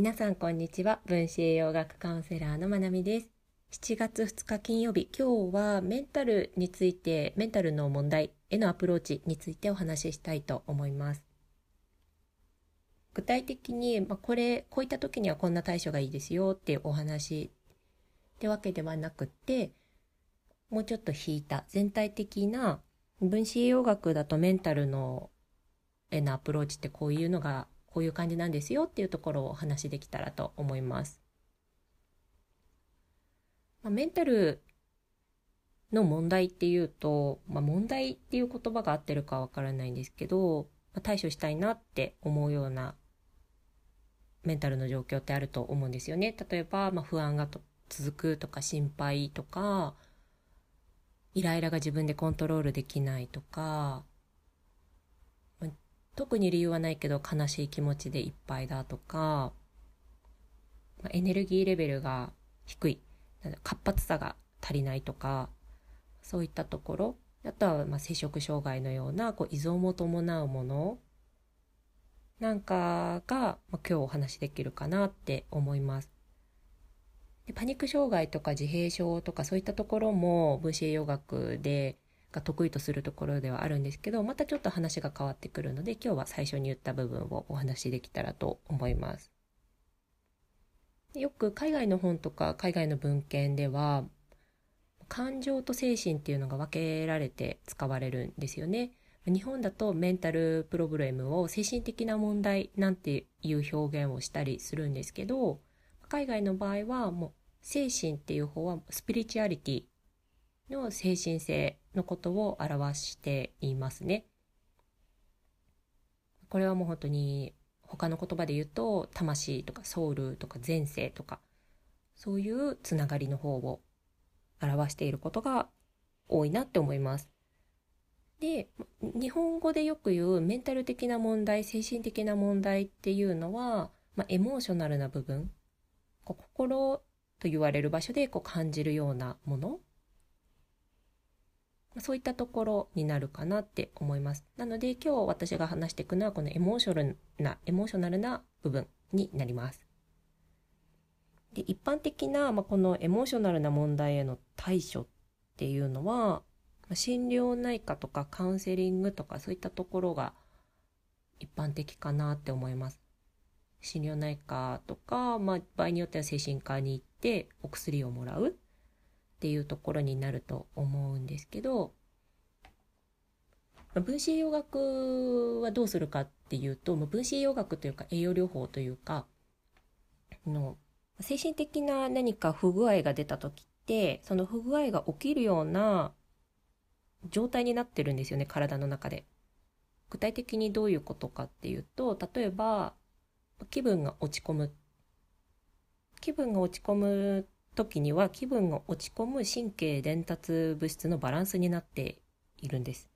皆さんこんにちは。分子栄養学カウンセラーのまなみです。7月2日金曜日。今日はメンタルについてメンタルの問題へのアプローチについてお話ししたいと思います。具体的に、まあ、これこういった時にはこんな対処がいいですよっていうお話ってわけではなくってもうちょっと引いた全体的な分子栄養学だとメンタルのへのアプローチってこういうのがこういう感じなんですよっていうところをお話しできたらと思います。まあ、メンタルの問題っていうと、まあ、問題っていう言葉が合ってるかわからないんですけど、まあ、対処したいなって思うようなメンタルの状況ってあると思うんですよね。例えば、まあ、不安が続くとか心配とか、イライラが自分でコントロールできないとか、特に理由はないけど悲しい気持ちでいっぱいだとか、まエネルギーレベルが低い、活発さが足りないとか、そういったところ、あとはまあ摂食障害のようなこう依存を伴うもの。なんかが、まあ、今日お話しできるかなって思います。でパニック障害とか自閉症とかそういったところも分子栄養学でが得意とするところではあるんですけどまたちょっと話が変わってくるので今日は最初に言った部分をお話しできたらと思います。よく海外の本とか海外の文献では感情と精神っていうのが分けられて使われるんですよね。日本だとメンタルプログラムを精神的な問題なんていう表現をしたりするんですけど海外の場合はもう精神っていう方はスピリチュアリティの精神性のことを表していますね。これはもう本当に他の言葉で言うと魂とかソウルとか前世とかそういうつながりの方を表していることが多いなって思います。で日本語でよく言うメンタル的な問題精神的な問題っていうのは、まあ、エモーショナルな部分こう心と言われる場所でこう感じるようなものそういったところになるかなって思います。なので今日私が話していくのはこのエモーショナルな、エモーショナルな部分になります。で一般的な、まあ、このエモーショナルな問題への対処っていうのは、心療内科とかカウンセリングとかそういったところが一般的かなって思います。心療内科とか、まあ、場合によっては精神科に行ってお薬をもらうっていうところになると思うんですけど、分子栄養学はどうするかっていうと、分子栄養学というか栄養療法というか、の精神的な何か不具合が出た時って、その不具合が起きるような状態になってるんですよね、体の中で。具体的にどういうことかっていうと、例えば、気分が落ち込む。気分が落ち込む時には気分が落ち込む神経伝達物質のバランスになっているんです。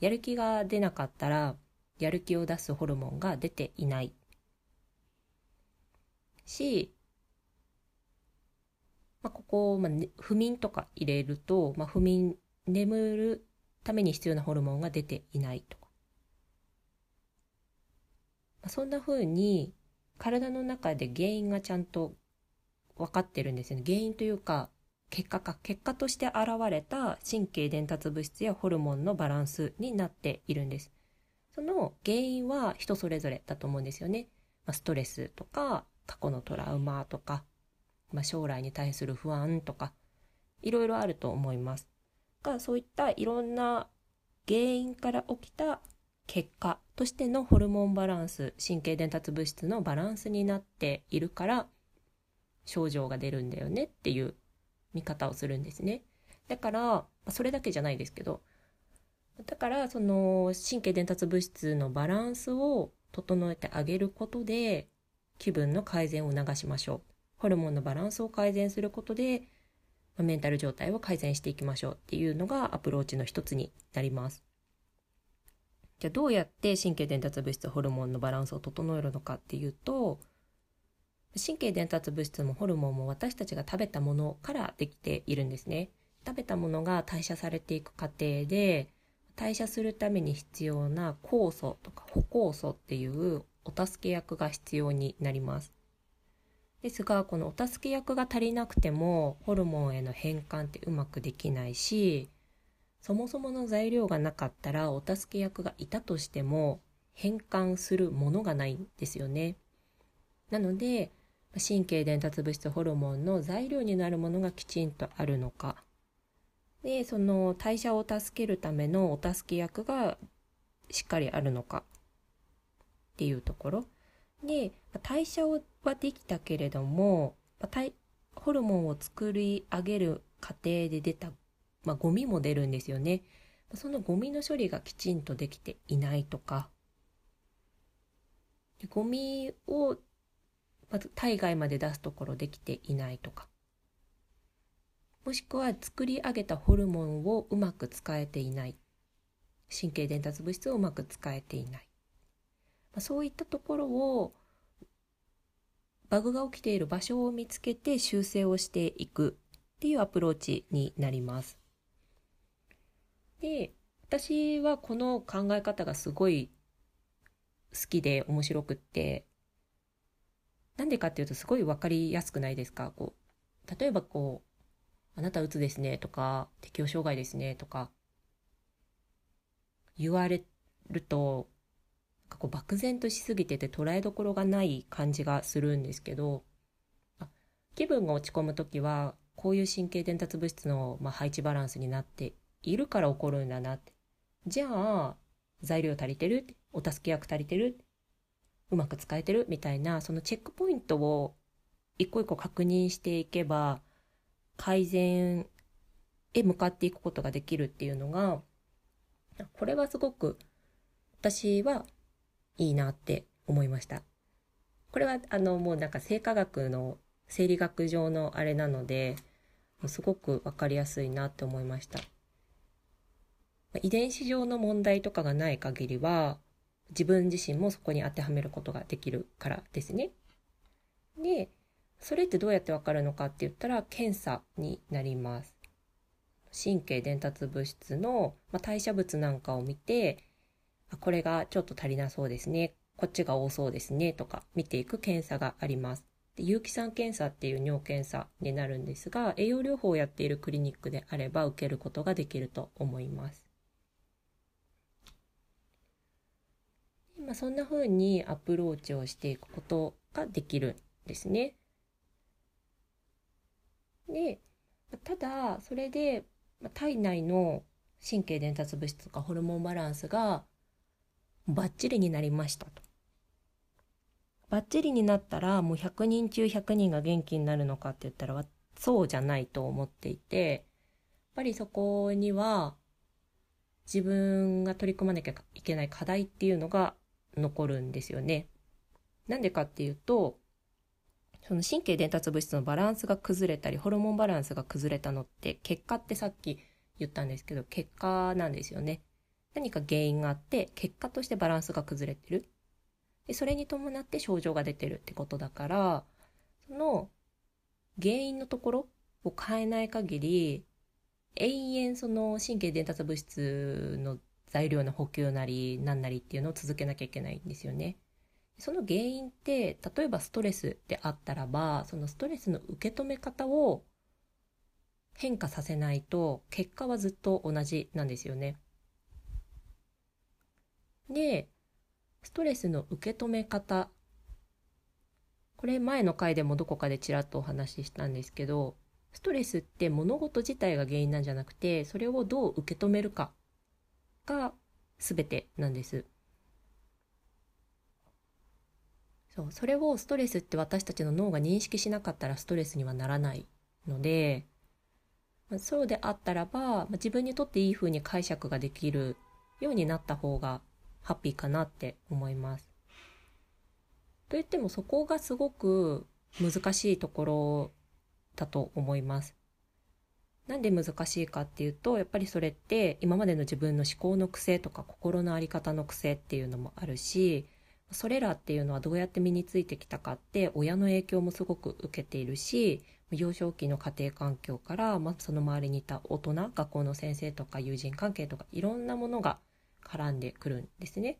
やる気が出なかったら、やる気を出すホルモンが出ていない。し、まあ、ここ、まあ、不眠とか入れると、まあ、不眠、眠るために必要なホルモンが出ていないとか。まあ、そんな風に、体の中で原因がちゃんと分かってるんですよね。原因というか、結果か、結果として現れた神経伝達物質やホルモンのバランスになっているんです。その原因は人それぞれだと思うんですよね。まあ、ストレスとか、過去のトラウマとか、まあ、将来に対する不安とか、いろいろあると思います。が、そういったいろんな原因から起きた結果としてのホルモンバランス、神経伝達物質のバランスになっているから、症状が出るんだよねっていう見方をするんですね。だから、それだけじゃないですけど、だからその神経伝達物質のバランスを整えてあげることで気分の改善を促しましょう。ホルモンのバランスを改善することでメンタル状態を改善していきましょうっていうのがアプローチの一つになります。じゃあどうやって神経伝達物質ホルモンのバランスを整えるのかっていうと神経伝達物質もホルモンも私たちが食べたものからできているんですね。食べたものが代謝されていく過程で、代謝するために必要な酵素とか補酵素っていうお助け役が必要になります。ですがこのお助け役が足りなくてもホルモンへの変換ってうまくできないしそもそもの材料がなかったらお助け役がいたとしても変換するものがないんですよね。なので神経伝達物質ホルモンの材料になるものがきちんとあるのか。でその代謝を助けるためのお助け役がしっかりあるのか。っていうところ。で代謝はできたけれどもホルモンを作り上げる過程で出た、まあ、ゴミも出るんですよね。そのゴミの処理がきちんとできていないとか。ゴミをまず体外まで出すところできていないとか。もしくは作り上げたホルモンをうまく使えていない。神経伝達物質をうまく使えていない、まあ、そういったところをバグが起きている場所を見つけて修正をしていくっていうアプローチになります。で私はこの考え方がすごい好きで面白くって。なんでかっていうとすごい分かりやすくないですか？こう例えばこう「あなたうつですね」とか「適応障害ですね」とか言われるとこう漠然としすぎてて捉えどころがない感じがするんですけど気分が落ち込む時はこういう神経伝達物質の、まあ、配置バランスになっているから起こるんだなって。じゃあ材料足りてる？お助け役足りてる？うまく使えてるみたいなそのチェックポイントを一個一個確認していけば改善へ向かっていくことができるっていうのがこれはすごく私はいいなって思いました。これはあのもうなんか生化学の生理学上のあれなので、すごくわかりやすいなって思いました。遺伝子上の問題とかがない限りは、自分自身もそこに当てはめることができるからですね。で、それってどうやってわかるのかって言ったら、検査になります。神経伝達物質の、まあ、代謝物なんかを見て、これがちょっと足りなそうですね。こっちが多そうですね。とか見ていく検査があります。で有機酸検査っていう尿検査になるんですが、栄養療法をやっているクリニックであれば受けることができると思います。まあ、そんな風にアプローチをしていくことができるんですね。で、ただ、それで体内の神経伝達物質とかホルモンバランスがバッチリになりましたと。バッチリになったらもう100人中100人が元気になるのかって言ったらそうじゃないと思っていてやっぱりそこには自分が取り組まなきゃいけない課題っていうのが残るんですよね。なんでかっていうとその神経伝達物質のバランスが崩れたりホルモンバランスが崩れたのって結果ってさっき言ったんですけど結果なんですよね。何か原因があって結果としてバランスが崩れてるでそれに伴って症状が出てるってことだからその原因のところを変えない限り永遠その神経伝達物質の材料の補給なり何なりっていうのを続けなきゃいけないんですよね。その原因って例えばストレスであったらばそのストレスの受け止め方を変化させないと結果はずっと同じなんですよね。で、ストレスの受け止め方。これ前の回でもどこかでちらっとお話ししたんですけど、ストレスって物事自体が原因なんじゃなくて、それをどう受け止めるかが全てなんです。そう、それをストレスって私たちの脳が認識しなかったらストレスにはならないので、まそうであったらばま、自分にとっていい風に解釈ができるようになった方がハッピーかなって思います。といってもそこがすごく難しいところだと思います。なんで難しいかっていうとやっぱりそれって今までの自分の思考の癖とか心の在り方の癖っていうのもあるしそれらっていうのはどうやって身についてきたかって親の影響もすごく受けているし幼少期の家庭環境から、まあ、その周りにいた大人学校の先生とか友人関係とかいろんなものが絡んでくるんですね。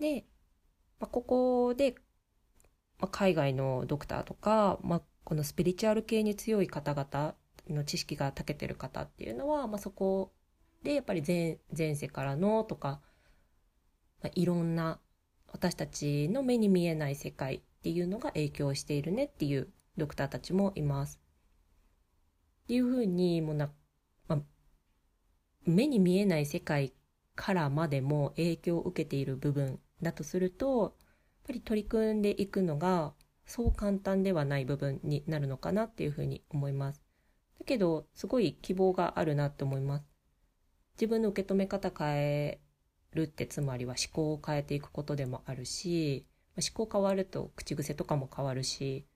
で、まあ、ここでまあ、海外のドクターとか、まあ、このスピリチュアル系に強い方々の知識が長けてる方っていうのは、まあ、そこでやっぱり前前世からのとか、まあ、いろんな私たちの目に見えない世界っていうのが影響しているねっていうドクターたちもいます。っていうふうにもな、まあ、目に見えない世界からまでも影響を受けている部分だとするとやっぱり取り組んでいくのがそう簡単ではない部分になるのかなっていうふうに思います。だけどすごい希望があるなって思います。自分の受け止め方変えるってつまりは思考を変えていくことでもあるし思考変わると口癖とかも変わるし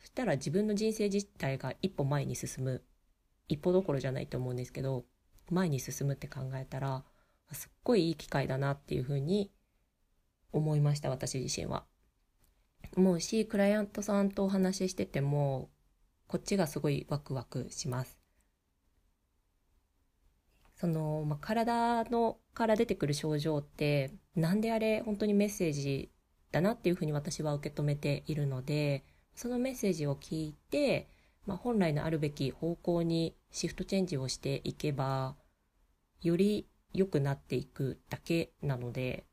そしたら自分の人生自体が一歩前に進む一歩どころじゃないと思うんですけど前に進むって考えたらすっごいいい機会だなっていうふうに思いました私自身は。思うしクライアントさんとお話ししててもこっちがすごいワクワクします。その、まあ、体のから出てくる症状って何であれ本当にメッセージだなっていうふうに私は受け止めているのでそのメッセージを聞いて、まあ、本来のあるべき方向にシフトチェンジをしていけばより良くなっていくだけなので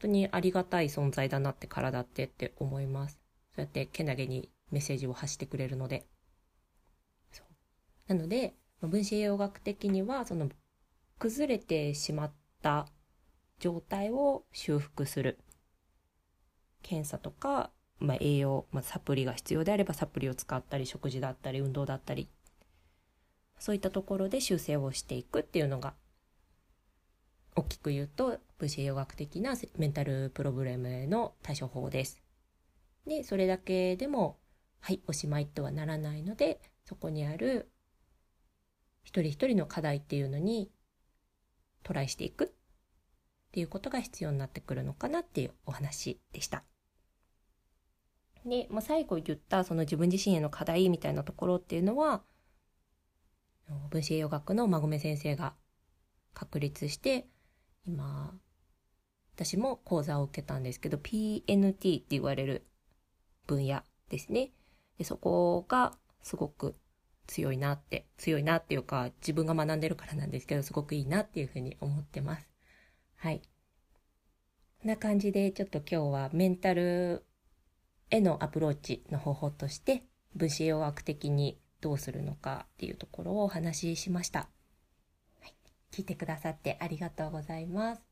本当にありがたい存在だなって体ってって思います。そうやってけなげにメッセージを発してくれるので。なので、分子栄養学的にはその崩れてしまった状態を修復する検査とか、まあ、栄養、まあ、サプリが必要であればサプリを使ったり食事だったり運動だったりそういったところで修正をしていくっていうのが大きく言うと分子栄養学的なメンタルプロブレムへの対処法です。でそれだけでもはいおしまいとはならないのでそこにある一人一人の課題っていうのにトライしていくっていうことが必要になってくるのかなっていうお話でした。で、まあ、最後言ったその自分自身への課題みたいなところっていうのは分子栄養学の馬込先生が確立して今私も講座を受けたんですけど PNT って言われる分野ですねでそこがすごく強いなって、強いなっていうか、自分が学んでるからなんですけど、すごくいいなっていうふうに思ってます。はい。こんな感じで、ちょっと今日はメンタルへのアプローチの方法として、分子栄養学的にどうするのかっていうところをお話ししました。はい。聞いてくださってありがとうございます。